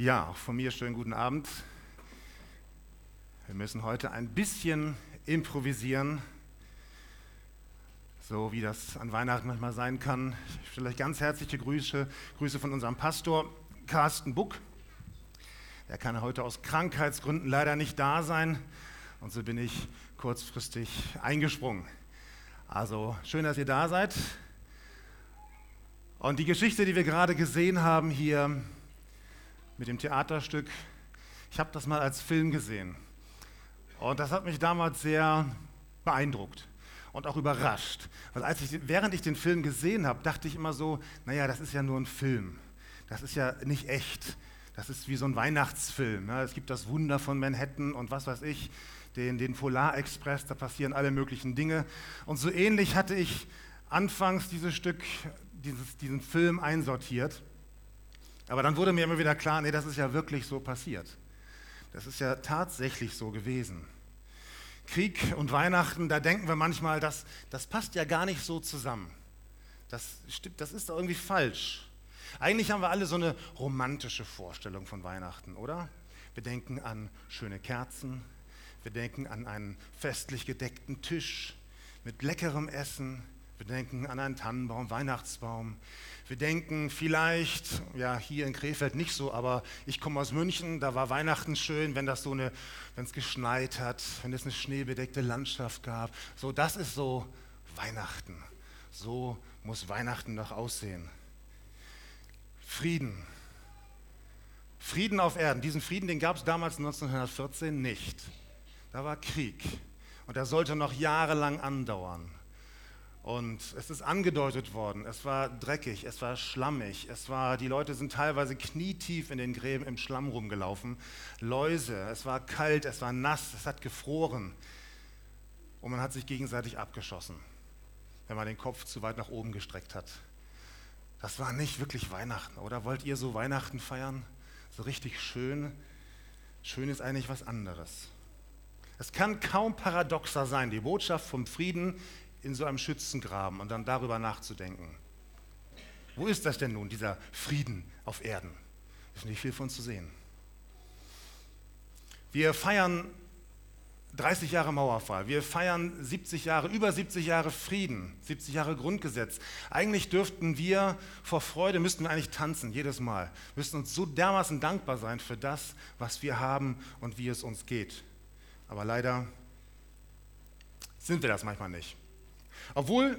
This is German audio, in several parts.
Ja, auch von mir schönen guten Abend. Wir müssen heute ein bisschen improvisieren, so wie das an Weihnachten manchmal sein kann. Ich stelle euch ganz herzliche Grüße, Grüße von unserem Pastor Carsten Buck. Er kann heute aus Krankheitsgründen leider nicht da sein und so bin ich kurzfristig eingesprungen. Also schön, dass ihr da seid. Und die Geschichte, die wir gerade gesehen haben hier, mit dem Theaterstück. Ich habe das mal als Film gesehen. Und das hat mich damals sehr beeindruckt und auch überrascht. Weil als ich, während ich den Film gesehen habe, dachte ich immer so, naja, das ist ja nur ein Film. Das ist ja nicht echt. Das ist wie so ein Weihnachtsfilm. Es gibt das Wunder von Manhattan und was weiß ich, den, den Polarexpress, da passieren alle möglichen Dinge. Und so ähnlich hatte ich anfangs dieses Stück, dieses, diesen Film einsortiert. Aber dann wurde mir immer wieder klar, nee, das ist ja wirklich so passiert. Das ist ja tatsächlich so gewesen. Krieg und Weihnachten, da denken wir manchmal, das, das passt ja gar nicht so zusammen. Das, stimmt, das ist irgendwie falsch. Eigentlich haben wir alle so eine romantische Vorstellung von Weihnachten, oder? Wir denken an schöne Kerzen, wir denken an einen festlich gedeckten Tisch mit leckerem Essen, wir denken an einen Tannenbaum, Weihnachtsbaum. Wir denken vielleicht, ja, hier in Krefeld nicht so, aber ich komme aus München, da war Weihnachten schön, wenn das so eine, wenn es geschneit hat, wenn es eine schneebedeckte Landschaft gab. So, das ist so Weihnachten. So muss Weihnachten doch aussehen. Frieden. Frieden auf Erden. Diesen Frieden, den gab es damals 1914 nicht. Da war Krieg. Und er sollte noch jahrelang andauern. Und es ist angedeutet worden, es war dreckig, es war schlammig, es war, die Leute sind teilweise knietief in den Gräben im Schlamm rumgelaufen. Läuse, es war kalt, es war nass, es hat gefroren. Und man hat sich gegenseitig abgeschossen, wenn man den Kopf zu weit nach oben gestreckt hat. Das war nicht wirklich Weihnachten, oder? Wollt ihr so Weihnachten feiern? So richtig schön? Schön ist eigentlich was anderes. Es kann kaum paradoxer sein, die Botschaft vom Frieden in so einem Schützengraben und dann darüber nachzudenken. Wo ist das denn nun, dieser Frieden auf Erden? Ist nicht viel von uns zu sehen. Wir feiern 30 Jahre Mauerfall, wir feiern 70 Jahre, über 70 Jahre Frieden, 70 Jahre Grundgesetz. Eigentlich dürften wir vor Freude, müssten wir eigentlich tanzen, jedes Mal. Müssten uns so dermaßen dankbar sein für das, was wir haben und wie es uns geht. Aber leider sind wir das manchmal nicht. Obwohl,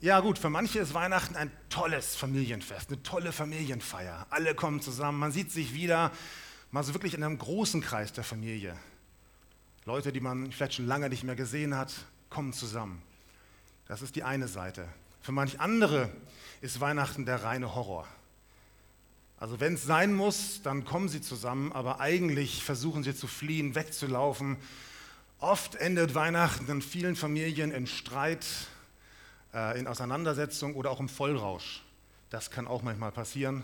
ja gut, für manche ist Weihnachten ein tolles Familienfest, eine tolle Familienfeier. Alle kommen zusammen, man sieht sich wieder, mal so wirklich in einem großen Kreis der Familie. Leute, die man vielleicht schon lange nicht mehr gesehen hat, kommen zusammen. Das ist die eine Seite. Für manch andere ist Weihnachten der reine Horror. Also wenn es sein muss, dann kommen sie zusammen, aber eigentlich versuchen sie zu fliehen, wegzulaufen. Oft endet Weihnachten in vielen Familien in Streit, äh, in Auseinandersetzung oder auch im Vollrausch. Das kann auch manchmal passieren.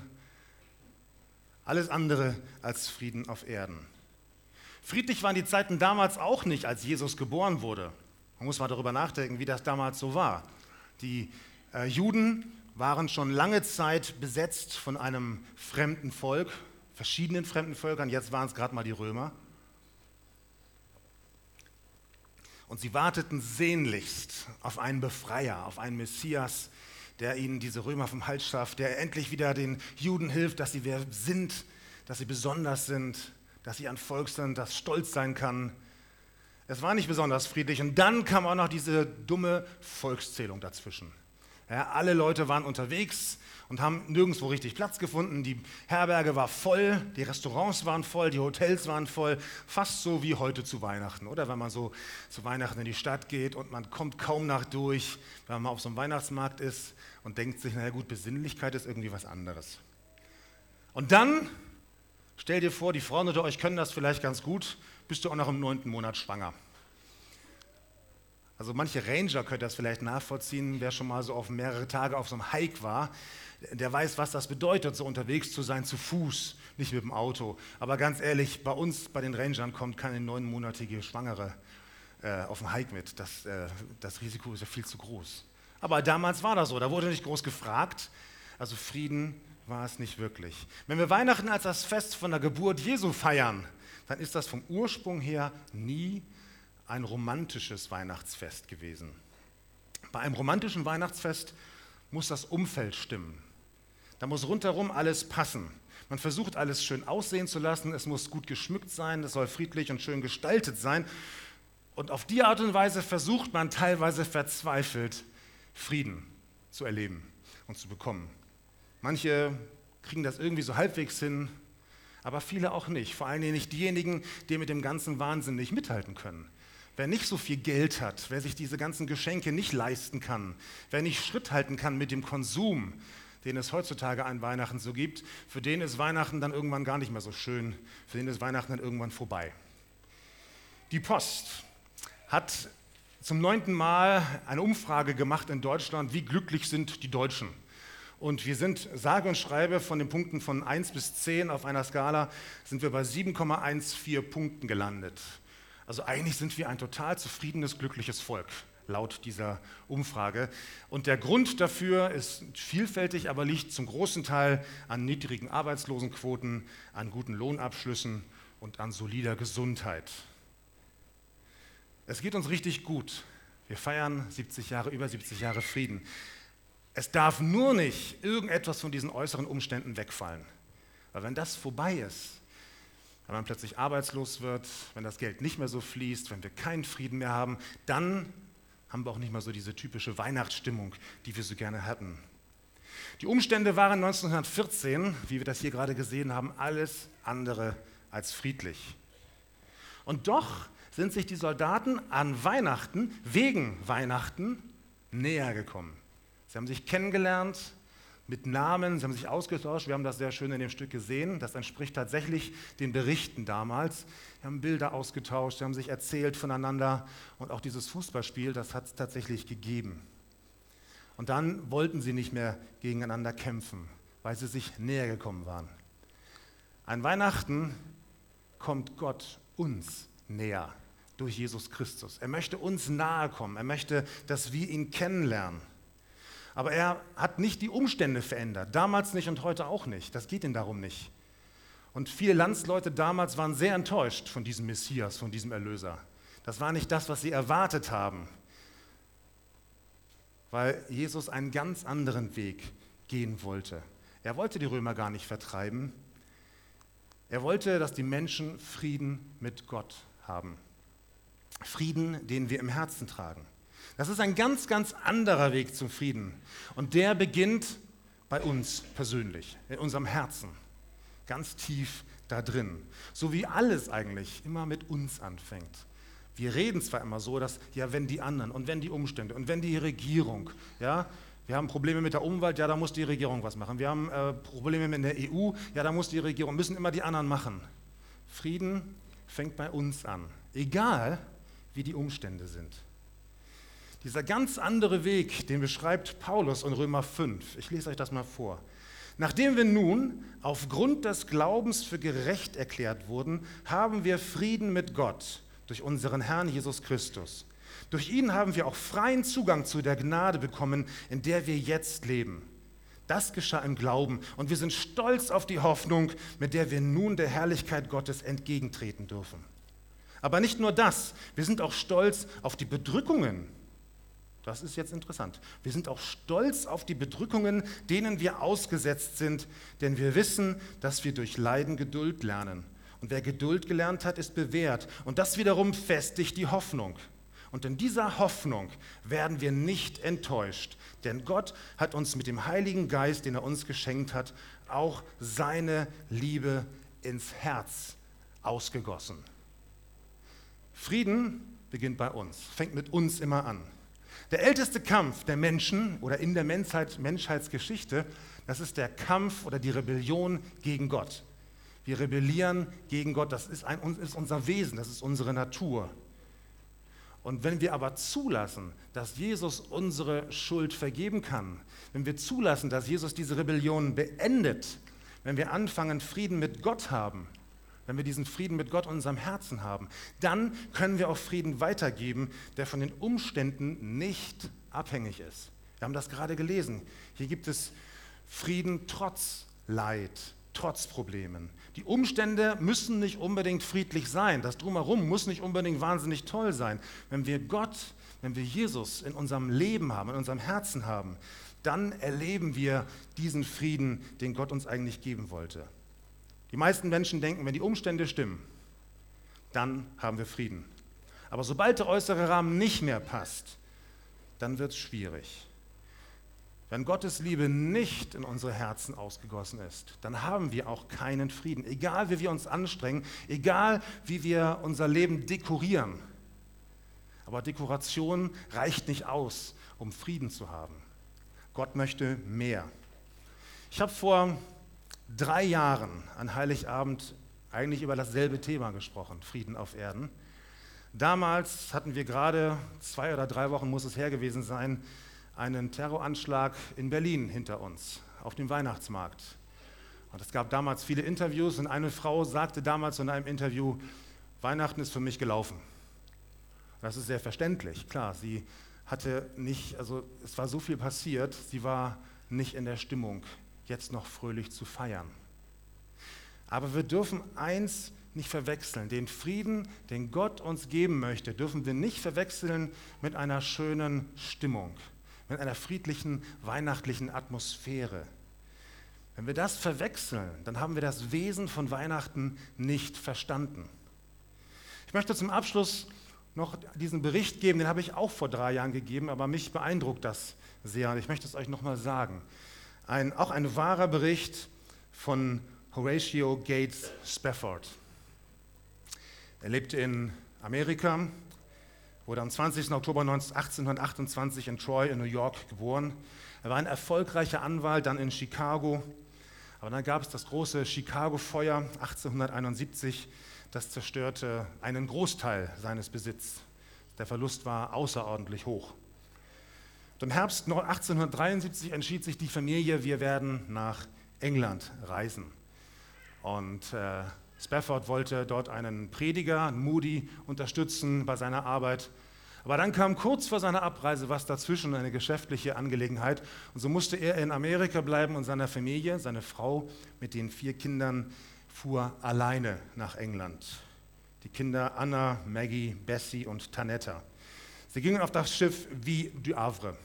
Alles andere als Frieden auf Erden. Friedlich waren die Zeiten damals auch nicht, als Jesus geboren wurde. Man muss mal darüber nachdenken, wie das damals so war. Die äh, Juden waren schon lange Zeit besetzt von einem fremden Volk, verschiedenen fremden Völkern, jetzt waren es gerade mal die Römer. Und sie warteten sehnlichst auf einen Befreier, auf einen Messias, der ihnen diese Römer vom Hals schafft, der endlich wieder den Juden hilft, dass sie wer sind, dass sie besonders sind, dass sie ein Volk sind, das stolz sein kann. Es war nicht besonders friedlich. Und dann kam auch noch diese dumme Volkszählung dazwischen. Ja, alle Leute waren unterwegs und haben nirgendwo richtig Platz gefunden. Die Herberge war voll, die Restaurants waren voll, die Hotels waren voll, fast so wie heute zu Weihnachten, oder? Wenn man so zu Weihnachten in die Stadt geht und man kommt kaum nach durch, wenn man mal auf so einem Weihnachtsmarkt ist und denkt sich, naja gut, Besinnlichkeit ist irgendwie was anderes. Und dann, stell dir vor, die Frauen unter euch können das vielleicht ganz gut, bist du auch noch im neunten Monat schwanger. Also manche Ranger können das vielleicht nachvollziehen, wer schon mal so auf mehrere Tage auf so einem Hike war, der weiß, was das bedeutet, so unterwegs zu sein, zu Fuß, nicht mit dem Auto. Aber ganz ehrlich, bei uns, bei den Rangern, kommt keine neunmonatige Schwangere äh, auf dem Hike mit. Das, äh, das Risiko ist ja viel zu groß. Aber damals war das so, da wurde nicht groß gefragt. Also Frieden war es nicht wirklich. Wenn wir Weihnachten als das Fest von der Geburt Jesu feiern, dann ist das vom Ursprung her nie ein romantisches Weihnachtsfest gewesen. Bei einem romantischen Weihnachtsfest muss das Umfeld stimmen. Da muss rundherum alles passen. Man versucht alles schön aussehen zu lassen, es muss gut geschmückt sein, es soll friedlich und schön gestaltet sein. Und auf die Art und Weise versucht man teilweise verzweifelt Frieden zu erleben und zu bekommen. Manche kriegen das irgendwie so halbwegs hin, aber viele auch nicht. Vor allen Dingen nicht diejenigen, die mit dem ganzen Wahnsinn nicht mithalten können. Wer nicht so viel Geld hat, wer sich diese ganzen Geschenke nicht leisten kann, wer nicht Schritt halten kann mit dem Konsum, den es heutzutage an Weihnachten so gibt, für den ist Weihnachten dann irgendwann gar nicht mehr so schön, für den ist Weihnachten dann irgendwann vorbei. Die Post hat zum neunten Mal eine Umfrage gemacht in Deutschland, wie glücklich sind die Deutschen. Und wir sind, sage und schreibe, von den Punkten von 1 bis 10 auf einer Skala, sind wir bei 7,14 Punkten gelandet. Also eigentlich sind wir ein total zufriedenes, glückliches Volk, laut dieser Umfrage. Und der Grund dafür ist vielfältig, aber liegt zum großen Teil an niedrigen Arbeitslosenquoten, an guten Lohnabschlüssen und an solider Gesundheit. Es geht uns richtig gut. Wir feiern 70 Jahre, über 70 Jahre Frieden. Es darf nur nicht irgendetwas von diesen äußeren Umständen wegfallen. Weil wenn das vorbei ist, wenn man plötzlich arbeitslos wird, wenn das Geld nicht mehr so fließt, wenn wir keinen Frieden mehr haben, dann haben wir auch nicht mehr so diese typische Weihnachtsstimmung, die wir so gerne hatten. Die Umstände waren 1914, wie wir das hier gerade gesehen haben, alles andere als friedlich. Und doch sind sich die Soldaten an Weihnachten, wegen Weihnachten, näher gekommen. Sie haben sich kennengelernt mit Namen, sie haben sich ausgetauscht. Wir haben das sehr schön in dem Stück gesehen. Das entspricht tatsächlich den Berichten damals. Sie haben Bilder ausgetauscht, sie haben sich erzählt voneinander. Und auch dieses Fußballspiel, das hat es tatsächlich gegeben. Und dann wollten sie nicht mehr gegeneinander kämpfen, weil sie sich näher gekommen waren. An Weihnachten kommt Gott uns näher durch Jesus Christus. Er möchte uns nahe kommen. Er möchte, dass wir ihn kennenlernen. Aber er hat nicht die Umstände verändert, damals nicht und heute auch nicht. Das geht ihm darum nicht. Und viele Landsleute damals waren sehr enttäuscht von diesem Messias, von diesem Erlöser. Das war nicht das, was sie erwartet haben, weil Jesus einen ganz anderen Weg gehen wollte. Er wollte die Römer gar nicht vertreiben. Er wollte, dass die Menschen Frieden mit Gott haben. Frieden, den wir im Herzen tragen. Das ist ein ganz, ganz anderer Weg zum Frieden. Und der beginnt bei uns persönlich, in unserem Herzen, ganz tief da drin. So wie alles eigentlich immer mit uns anfängt. Wir reden zwar immer so, dass ja, wenn die anderen und wenn die Umstände und wenn die Regierung, ja, wir haben Probleme mit der Umwelt, ja, da muss die Regierung was machen. Wir haben äh, Probleme mit der EU, ja, da muss die Regierung, müssen immer die anderen machen. Frieden fängt bei uns an, egal wie die Umstände sind. Dieser ganz andere Weg, den beschreibt Paulus in Römer 5. Ich lese euch das mal vor. Nachdem wir nun aufgrund des Glaubens für gerecht erklärt wurden, haben wir Frieden mit Gott durch unseren Herrn Jesus Christus. Durch ihn haben wir auch freien Zugang zu der Gnade bekommen, in der wir jetzt leben. Das geschah im Glauben und wir sind stolz auf die Hoffnung, mit der wir nun der Herrlichkeit Gottes entgegentreten dürfen. Aber nicht nur das, wir sind auch stolz auf die Bedrückungen, das ist jetzt interessant. Wir sind auch stolz auf die Bedrückungen, denen wir ausgesetzt sind, denn wir wissen, dass wir durch Leiden Geduld lernen. Und wer Geduld gelernt hat, ist bewährt. Und das wiederum festigt die Hoffnung. Und in dieser Hoffnung werden wir nicht enttäuscht, denn Gott hat uns mit dem Heiligen Geist, den er uns geschenkt hat, auch seine Liebe ins Herz ausgegossen. Frieden beginnt bei uns, fängt mit uns immer an. Der älteste Kampf der Menschen oder in der Menschheit, Menschheitsgeschichte, das ist der Kampf oder die Rebellion gegen Gott. Wir rebellieren gegen Gott, das ist, ein, ist unser Wesen, das ist unsere Natur. Und wenn wir aber zulassen, dass Jesus unsere Schuld vergeben kann, wenn wir zulassen, dass Jesus diese Rebellion beendet, wenn wir anfangen, Frieden mit Gott haben, wenn wir diesen Frieden mit Gott in unserem Herzen haben, dann können wir auch Frieden weitergeben, der von den Umständen nicht abhängig ist. Wir haben das gerade gelesen. Hier gibt es Frieden trotz Leid, trotz Problemen. Die Umstände müssen nicht unbedingt friedlich sein. Das drumherum muss nicht unbedingt wahnsinnig toll sein. Wenn wir Gott, wenn wir Jesus in unserem Leben haben, in unserem Herzen haben, dann erleben wir diesen Frieden, den Gott uns eigentlich geben wollte. Die meisten Menschen denken, wenn die Umstände stimmen, dann haben wir Frieden. Aber sobald der äußere Rahmen nicht mehr passt, dann wird es schwierig. Wenn Gottes Liebe nicht in unsere Herzen ausgegossen ist, dann haben wir auch keinen Frieden. Egal wie wir uns anstrengen, egal wie wir unser Leben dekorieren. Aber Dekoration reicht nicht aus, um Frieden zu haben. Gott möchte mehr. Ich habe vor drei Jahren an Heiligabend eigentlich über dasselbe Thema gesprochen, Frieden auf Erden. Damals hatten wir gerade, zwei oder drei Wochen muss es her gewesen sein, einen Terroranschlag in Berlin hinter uns, auf dem Weihnachtsmarkt. Und es gab damals viele Interviews und eine Frau sagte damals in einem Interview, Weihnachten ist für mich gelaufen. Das ist sehr verständlich, klar. Sie hatte nicht, also es war so viel passiert, sie war nicht in der Stimmung, jetzt noch fröhlich zu feiern. Aber wir dürfen eins nicht verwechseln. Den Frieden, den Gott uns geben möchte, dürfen wir nicht verwechseln mit einer schönen Stimmung mit einer friedlichen, weihnachtlichen Atmosphäre. Wenn wir das verwechseln, dann haben wir das Wesen von Weihnachten nicht verstanden. Ich möchte zum Abschluss noch diesen Bericht geben, den habe ich auch vor drei Jahren gegeben, aber mich beeindruckt das sehr und ich möchte es euch nochmal sagen. Ein, auch ein wahrer Bericht von Horatio Gates Spafford. Er lebte in Amerika, wurde am 20. Oktober 1828 in Troy in New York geboren. Er war ein erfolgreicher Anwalt, dann in Chicago. Aber dann gab es das große Chicago-Feuer 1871, das zerstörte einen Großteil seines Besitzes. Der Verlust war außerordentlich hoch. Und Im Herbst 1873 entschied sich die Familie, wir werden nach England reisen. Und äh, Spafford wollte dort einen Prediger, Moody, unterstützen bei seiner Arbeit. Aber dann kam kurz vor seiner Abreise was dazwischen, eine geschäftliche Angelegenheit. Und so musste er in Amerika bleiben und seine Familie, seine Frau mit den vier Kindern, fuhr alleine nach England. Die Kinder Anna, Maggie, Bessie und Tanetta. Sie gingen auf das Schiff Vie du Havre.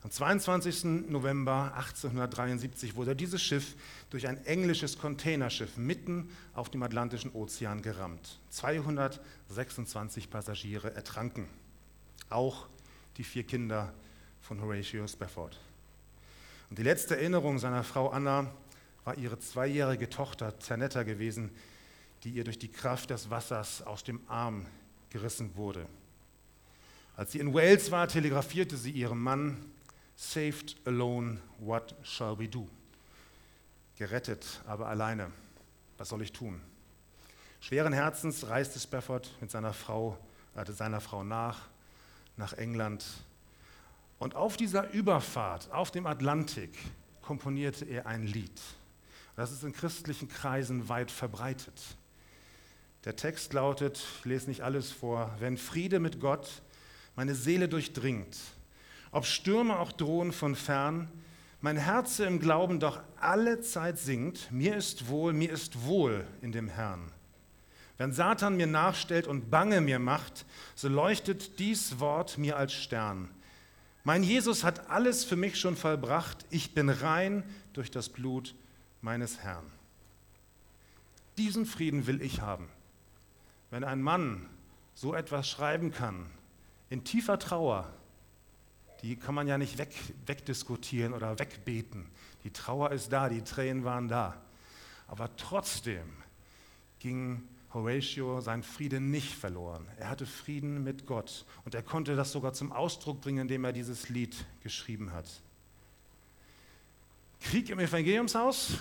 Am 22. November 1873 wurde dieses Schiff durch ein englisches Containerschiff mitten auf dem Atlantischen Ozean gerammt. 226 Passagiere ertranken, auch die vier Kinder von Horatio Spafford. Und die letzte Erinnerung seiner Frau Anna war ihre zweijährige Tochter Zanetta gewesen, die ihr durch die Kraft des Wassers aus dem Arm gerissen wurde. Als sie in Wales war, telegrafierte sie ihrem Mann, Saved alone, what shall we do? Gerettet, aber alleine. Was soll ich tun? Schweren Herzens reiste Spafford mit seiner Frau, äh, seiner Frau nach, nach England. Und auf dieser Überfahrt auf dem Atlantik komponierte er ein Lied. Das ist in christlichen Kreisen weit verbreitet. Der Text lautet, ich lese nicht alles vor, wenn Friede mit Gott meine Seele durchdringt, ob Stürme auch drohen von fern, mein Herz im Glauben doch alle Zeit singt, mir ist wohl, mir ist wohl in dem Herrn. Wenn Satan mir nachstellt und Bange mir macht, so leuchtet dies Wort mir als Stern. Mein Jesus hat alles für mich schon vollbracht, ich bin rein durch das Blut meines Herrn. Diesen Frieden will ich haben. Wenn ein Mann so etwas schreiben kann, in tiefer Trauer, die kann man ja nicht weg, wegdiskutieren oder wegbeten. Die Trauer ist da, die Tränen waren da. Aber trotzdem ging Horatio sein Frieden nicht verloren. Er hatte Frieden mit Gott und er konnte das sogar zum Ausdruck bringen, indem er dieses Lied geschrieben hat. Krieg im Evangeliumshaus?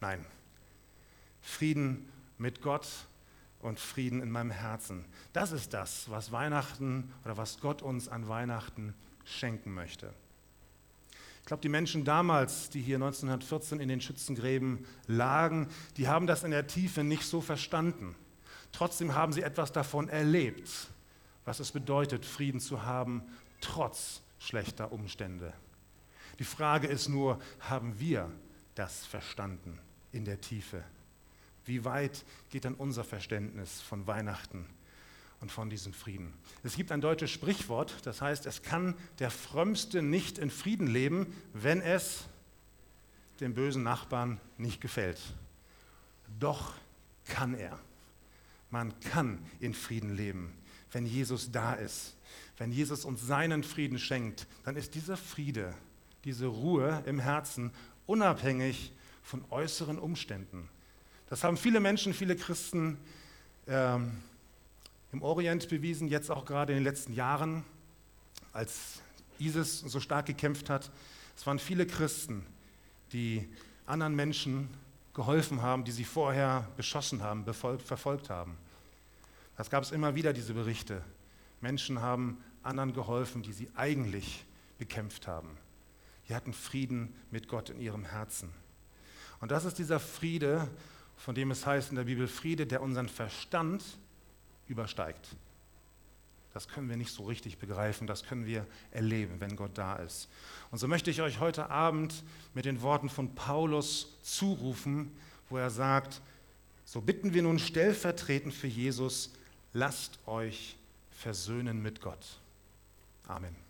Nein. Frieden mit Gott und Frieden in meinem Herzen. Das ist das, was Weihnachten oder was Gott uns an Weihnachten schenken möchte. Ich glaube, die Menschen damals, die hier 1914 in den Schützengräben lagen, die haben das in der Tiefe nicht so verstanden. Trotzdem haben sie etwas davon erlebt, was es bedeutet, Frieden zu haben, trotz schlechter Umstände. Die Frage ist nur, haben wir das verstanden in der Tiefe? Wie weit geht dann unser Verständnis von Weihnachten und von diesem Frieden? Es gibt ein deutsches Sprichwort, das heißt, es kann der Frömmste nicht in Frieden leben, wenn es dem bösen Nachbarn nicht gefällt. Doch kann er. Man kann in Frieden leben, wenn Jesus da ist. Wenn Jesus uns seinen Frieden schenkt, dann ist dieser Friede, diese Ruhe im Herzen unabhängig von äußeren Umständen. Das haben viele Menschen, viele Christen ähm, im Orient bewiesen, jetzt auch gerade in den letzten Jahren, als ISIS so stark gekämpft hat. Es waren viele Christen, die anderen Menschen geholfen haben, die sie vorher beschossen haben, befolgt, verfolgt haben. Das gab es immer wieder, diese Berichte. Menschen haben anderen geholfen, die sie eigentlich bekämpft haben. Die hatten Frieden mit Gott in ihrem Herzen. Und das ist dieser Friede, von dem es heißt in der Bibel Friede, der unseren Verstand übersteigt. Das können wir nicht so richtig begreifen, das können wir erleben, wenn Gott da ist. Und so möchte ich euch heute Abend mit den Worten von Paulus zurufen, wo er sagt, so bitten wir nun stellvertretend für Jesus, lasst euch versöhnen mit Gott. Amen.